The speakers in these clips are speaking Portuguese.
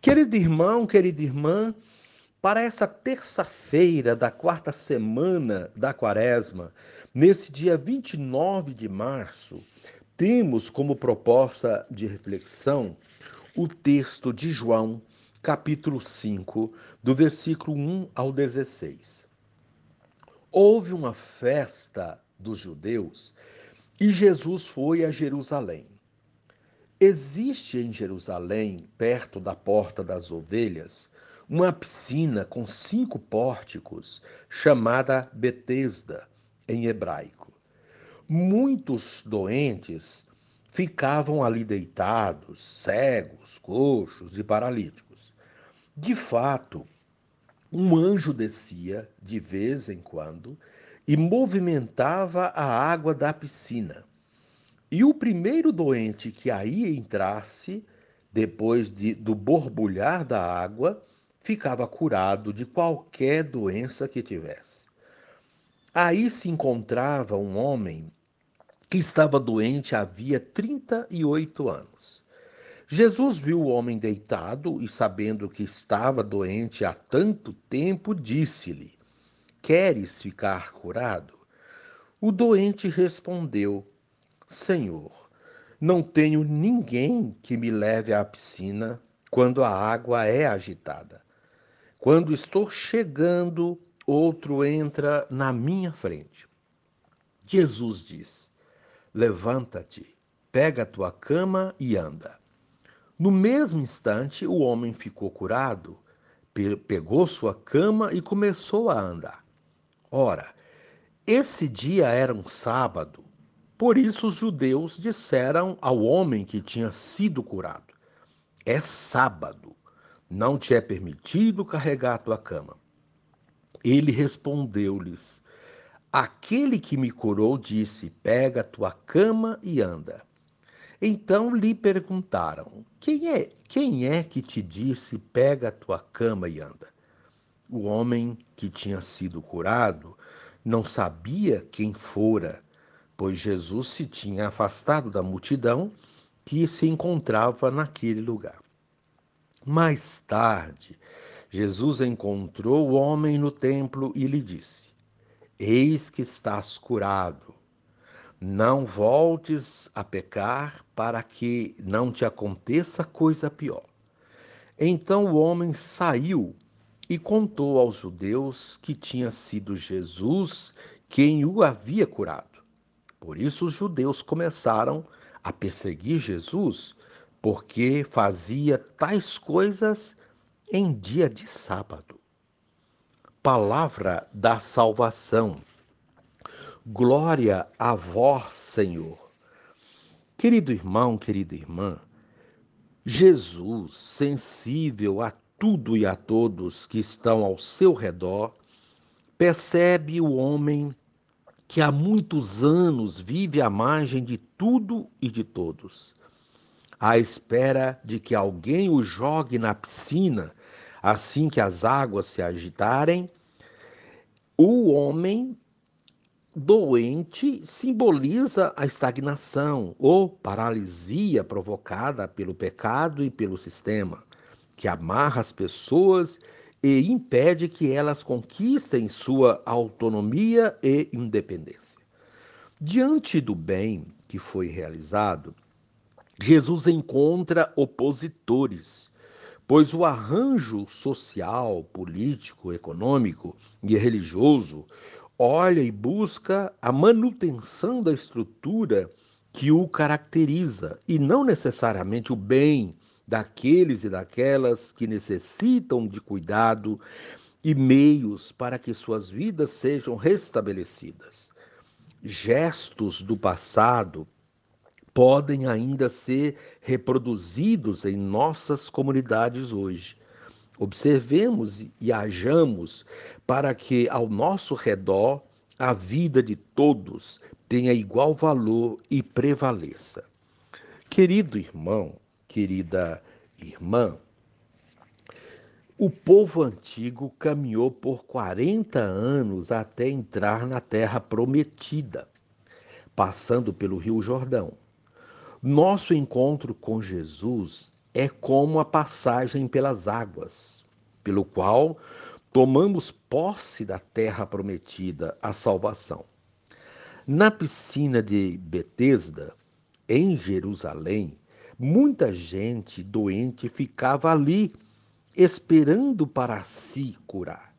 Querido irmão, querida irmã, para essa terça-feira da quarta semana da quaresma, nesse dia 29 de março, temos como proposta de reflexão o texto de João, capítulo 5, do versículo 1 ao 16. Houve uma festa dos judeus e Jesus foi a Jerusalém. Existe em Jerusalém, perto da Porta das Ovelhas, uma piscina com cinco pórticos, chamada Betesda, em hebraico. Muitos doentes ficavam ali deitados, cegos, coxos e paralíticos. De fato, um anjo descia de vez em quando e movimentava a água da piscina. E o primeiro doente que aí entrasse, depois de, do borbulhar da água, ficava curado de qualquer doença que tivesse. Aí se encontrava um homem que estava doente havia 38 anos. Jesus viu o homem deitado e, sabendo que estava doente há tanto tempo, disse-lhe: Queres ficar curado? O doente respondeu: Senhor, não tenho ninguém que me leve à piscina quando a água é agitada. Quando estou chegando, outro entra na minha frente. Jesus diz: Levanta-te, pega a tua cama e anda. No mesmo instante, o homem ficou curado, pegou sua cama e começou a andar. Ora, esse dia era um sábado por isso os judeus disseram ao homem que tinha sido curado: É sábado, não te é permitido carregar a tua cama. Ele respondeu-lhes: Aquele que me curou disse: Pega a tua cama e anda. Então lhe perguntaram: Quem é? Quem é que te disse: Pega a tua cama e anda? O homem que tinha sido curado não sabia quem fora pois Jesus se tinha afastado da multidão que se encontrava naquele lugar. Mais tarde, Jesus encontrou o homem no templo e lhe disse: Eis que estás curado. Não voltes a pecar para que não te aconteça coisa pior. Então o homem saiu e contou aos judeus que tinha sido Jesus quem o havia curado. Por isso os judeus começaram a perseguir Jesus, porque fazia tais coisas em dia de sábado. Palavra da salvação. Glória a vós, Senhor. Querido irmão, querida irmã, Jesus, sensível a tudo e a todos que estão ao seu redor, percebe o homem que há muitos anos vive à margem de tudo e de todos, à espera de que alguém o jogue na piscina assim que as águas se agitarem, o homem doente simboliza a estagnação ou paralisia provocada pelo pecado e pelo sistema, que amarra as pessoas e impede que elas conquistem sua autonomia e independência. Diante do bem que foi realizado, Jesus encontra opositores, pois o arranjo social, político, econômico e religioso olha e busca a manutenção da estrutura que o caracteriza e não necessariamente o bem daqueles e daquelas que necessitam de cuidado e meios para que suas vidas sejam restabelecidas. Gestos do passado podem ainda ser reproduzidos em nossas comunidades hoje. Observemos e hajamos para que ao nosso redor a vida de todos tenha igual valor e prevaleça. Querido irmão, querida irmã, o povo antigo caminhou por 40 anos até entrar na terra prometida, passando pelo Rio Jordão. Nosso encontro com Jesus é como a passagem pelas águas, pelo qual tomamos posse da terra prometida, a salvação. Na piscina de Betesda, em Jerusalém, muita gente doente ficava ali, esperando para se curar.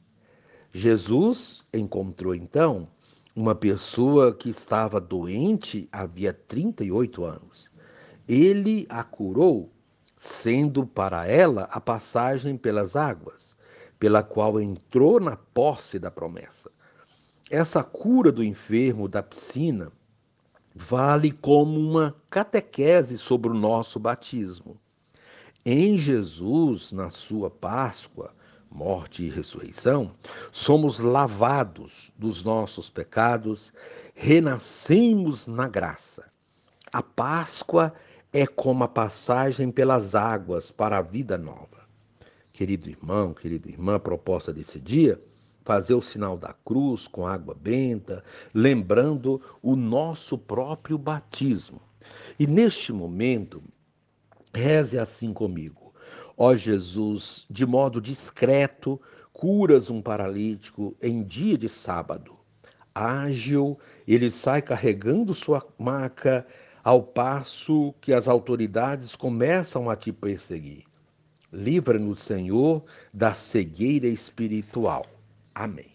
Jesus encontrou então uma pessoa que estava doente havia 38 anos. Ele a curou, sendo para ela a passagem pelas águas, pela qual entrou na posse da promessa. Essa cura do enfermo da piscina vale como uma catequese sobre o nosso batismo. Em Jesus, na sua Páscoa, morte e ressurreição, somos lavados dos nossos pecados, renascemos na graça. A Páscoa é como a passagem pelas águas para a vida nova. Querido irmão, querida irmã, a proposta desse dia fazer o sinal da cruz com água benta, lembrando o nosso próprio batismo. E neste momento, reze assim comigo. Ó Jesus, de modo discreto, curas um paralítico em dia de sábado. Ágil, ele sai carregando sua maca, ao passo que as autoridades começam a te perseguir. Livra-nos, Senhor, da cegueira espiritual. Amém.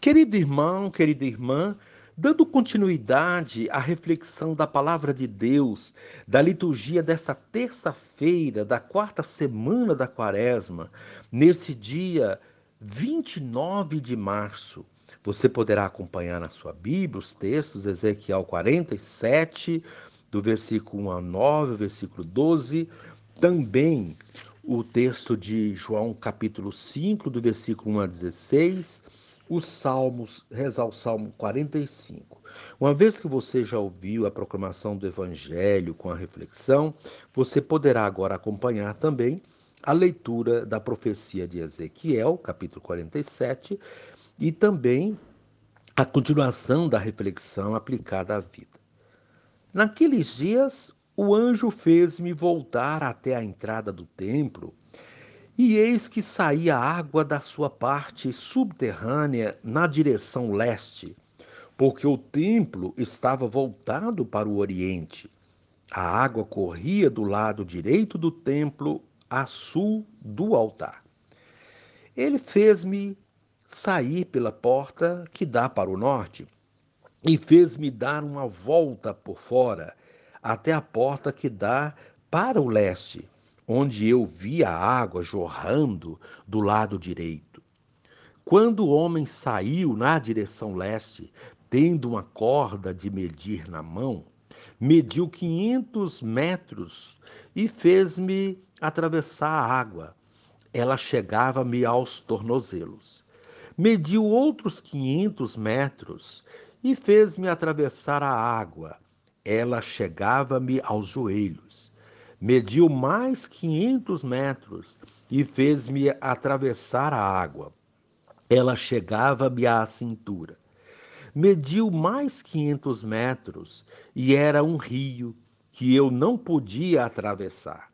Querido irmão, querida irmã, dando continuidade à reflexão da palavra de Deus, da liturgia desta terça-feira, da quarta semana da quaresma, nesse dia 29 de março, você poderá acompanhar na sua Bíblia os textos, Ezequiel 47, do versículo 1 a 9, versículo 12, também o texto de João, capítulo 5, do versículo 1 a 16, os Salmos, rezar o Salmo 45. Uma vez que você já ouviu a proclamação do Evangelho com a reflexão, você poderá agora acompanhar também a leitura da profecia de Ezequiel, capítulo 47, e também a continuação da reflexão aplicada à vida. Naqueles dias, o anjo fez-me voltar até a entrada do templo, e eis que saía água da sua parte subterrânea na direção leste, porque o templo estava voltado para o oriente. A água corria do lado direito do templo, a sul do altar. Ele fez-me sair pela porta que dá para o norte e fez-me dar uma volta por fora até a porta que dá para o leste, onde eu vi a água jorrando do lado direito. Quando o homem saiu na direção leste, tendo uma corda de medir na mão, mediu quinhentos metros e fez-me atravessar a água. Ela chegava-me aos tornozelos. Mediu outros quinhentos metros e fez-me atravessar a água ela chegava-me aos joelhos. Mediu mais quinhentos metros e fez-me atravessar a água. Ela chegava-me à cintura. Mediu mais quinhentos metros e era um rio que eu não podia atravessar,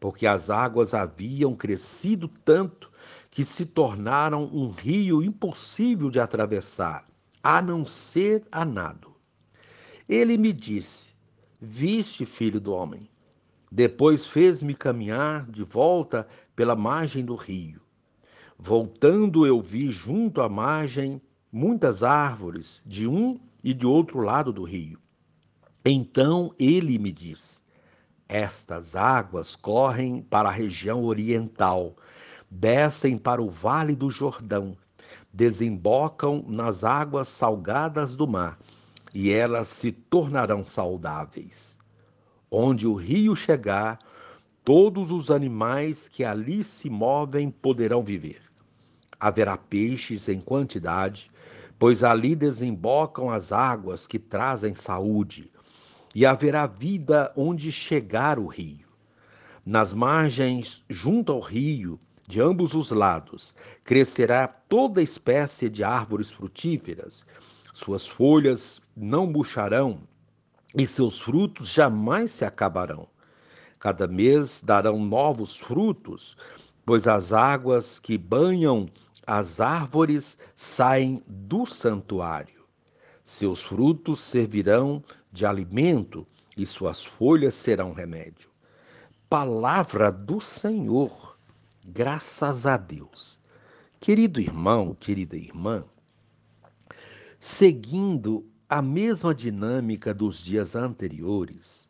porque as águas haviam crescido tanto que se tornaram um rio impossível de atravessar, a não ser a nado. Ele me disse: Viste, filho do homem. Depois fez-me caminhar de volta pela margem do rio. Voltando, eu vi junto à margem muitas árvores, de um e de outro lado do rio. Então ele me disse: Estas águas correm para a região oriental, descem para o vale do Jordão, desembocam nas águas salgadas do mar e elas se tornarão saudáveis. Onde o rio chegar, todos os animais que ali se movem poderão viver. Haverá peixes em quantidade, pois ali desembocam as águas que trazem saúde, e haverá vida onde chegar o rio. Nas margens, junto ao rio, de ambos os lados, crescerá toda espécie de árvores frutíferas, suas folhas não murcharão e seus frutos jamais se acabarão. Cada mês darão novos frutos, pois as águas que banham as árvores saem do santuário. Seus frutos servirão de alimento e suas folhas serão remédio. Palavra do Senhor, graças a Deus. Querido irmão, querida irmã, seguindo a mesma dinâmica dos dias anteriores,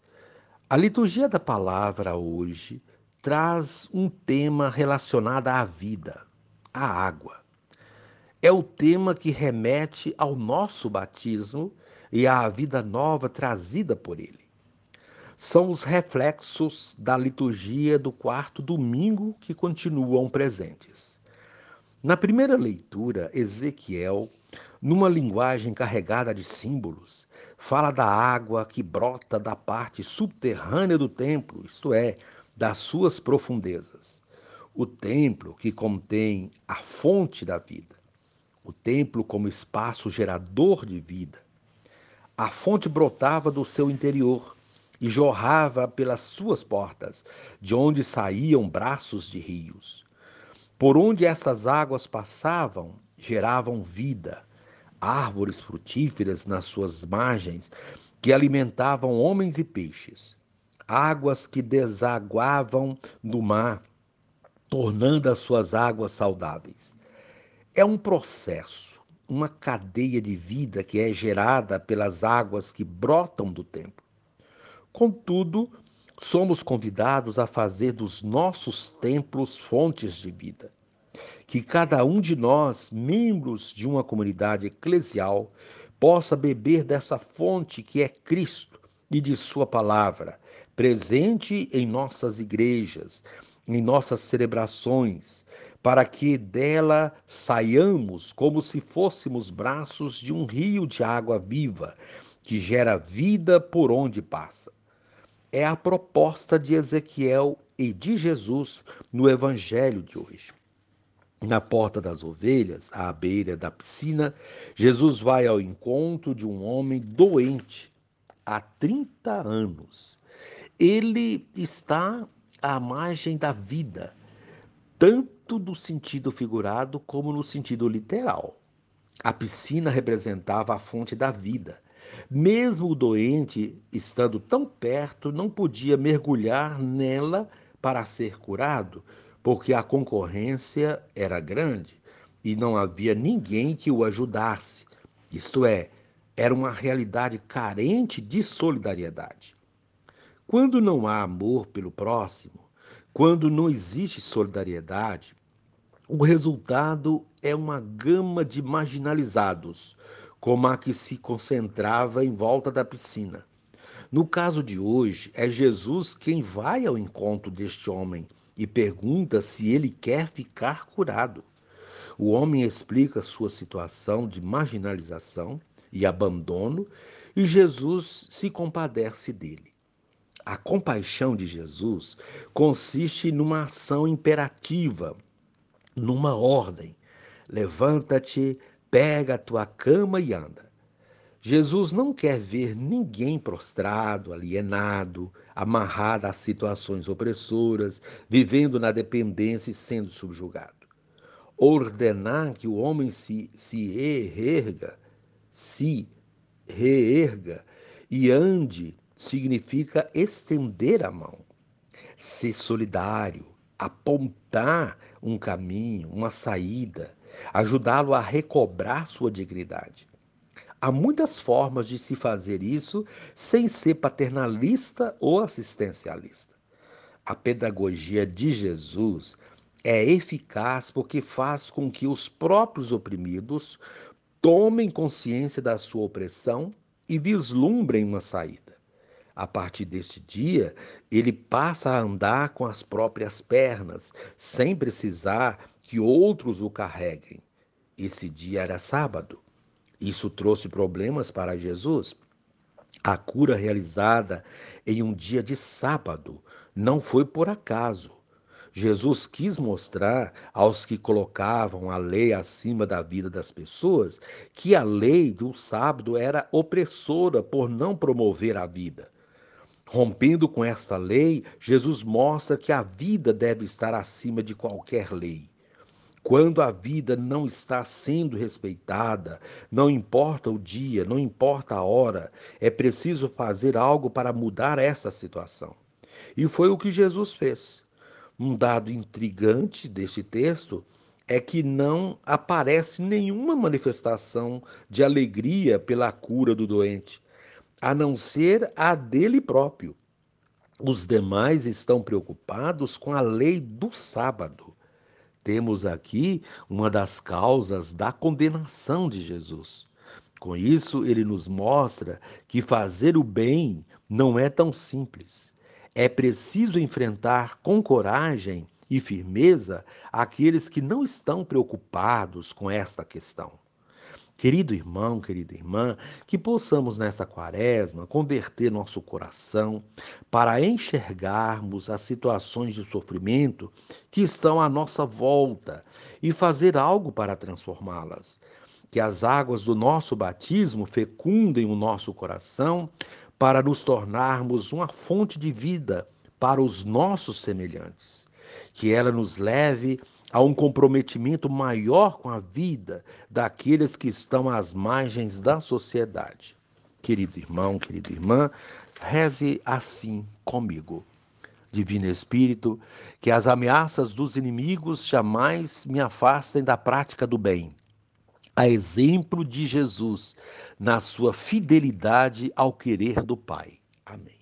a liturgia da palavra hoje traz um tema relacionado à vida, à água. É o tema que remete ao nosso batismo e à vida nova trazida por ele. São os reflexos da liturgia do quarto domingo que continuam presentes. Na primeira leitura, Ezequiel, numa linguagem carregada de símbolos, fala da água que brota da parte subterrânea do templo, isto é, das suas profundezas. O templo que contém a fonte da vida. O templo como espaço gerador de vida. A fonte brotava do seu interior e jorrava pelas suas portas, de onde saíam braços de rios. Por onde essas águas passavam, geravam vida, árvores frutíferas nas suas margens, que alimentavam homens e peixes, águas que desaguavam do mar, tornando as suas águas saudáveis. É um processo, uma cadeia de vida que é gerada pelas águas que brotam do templo. Contudo, somos convidados a fazer dos nossos templos fontes de vida. Que cada um de nós, membros de uma comunidade eclesial, possa beber dessa fonte que é Cristo e de Sua palavra, presente em nossas igrejas, em nossas celebrações, para que dela saiamos como se fôssemos braços de um rio de água viva, que gera vida por onde passa é a proposta de Ezequiel e de Jesus no Evangelho de hoje. Na porta das ovelhas, à beira da piscina, Jesus vai ao encontro de um homem doente há 30 anos. Ele está à margem da vida, tanto no sentido figurado como no sentido literal. A piscina representava a fonte da vida mesmo o doente, estando tão perto, não podia mergulhar nela para ser curado, porque a concorrência era grande e não havia ninguém que o ajudasse. Isto é, era uma realidade carente de solidariedade. Quando não há amor pelo próximo, quando não existe solidariedade, o resultado é uma gama de marginalizados, como a que se concentrava em volta da piscina. No caso de hoje, é Jesus quem vai ao encontro deste homem e pergunta se ele quer ficar curado. O homem explica sua situação de marginalização e abandono e Jesus se compadece dele. A compaixão de Jesus consiste numa ação imperativa, numa ordem. Levanta-te, Pega a tua cama e anda. Jesus não quer ver ninguém prostrado, alienado, amarrado a situações opressoras, vivendo na dependência e sendo subjugado. Ordenar que o homem se, se reerga, se reerga e ande significa estender a mão, ser solidário, apontar um caminho, uma saída, ajudá-lo a recobrar sua dignidade. Há muitas formas de se fazer isso sem ser paternalista ou assistencialista. A pedagogia de Jesus é eficaz porque faz com que os próprios oprimidos tomem consciência da sua opressão e vislumbrem uma saída. A partir deste dia, ele passa a andar com as próprias pernas, sem precisar que outros o carreguem. Esse dia era sábado. Isso trouxe problemas para Jesus. A cura realizada em um dia de sábado não foi por acaso. Jesus quis mostrar aos que colocavam a lei acima da vida das pessoas que a lei do sábado era opressora por não promover a vida. Rompendo com esta lei, Jesus mostra que a vida deve estar acima de qualquer lei. Quando a vida não está sendo respeitada, não importa o dia, não importa a hora, é preciso fazer algo para mudar essa situação. E foi o que Jesus fez. Um dado intrigante deste texto é que não aparece nenhuma manifestação de alegria pela cura do doente, a não ser a dele próprio. Os demais estão preocupados com a lei do sábado. Temos aqui uma das causas da condenação de Jesus. Com isso, ele nos mostra que fazer o bem não é tão simples. É preciso enfrentar com coragem e firmeza aqueles que não estão preocupados com esta questão. Querido irmão, querida irmã, que possamos nesta quaresma converter nosso coração para enxergarmos as situações de sofrimento que estão à nossa volta e fazer algo para transformá-las. Que as águas do nosso batismo fecundem o nosso coração para nos tornarmos uma fonte de vida para os nossos semelhantes. Que ela nos leve a um comprometimento maior com a vida daqueles que estão às margens da sociedade. Querido irmão, querida irmã, reze assim comigo. Divino Espírito, que as ameaças dos inimigos jamais me afastem da prática do bem. A exemplo de Jesus, na sua fidelidade ao querer do Pai. Amém.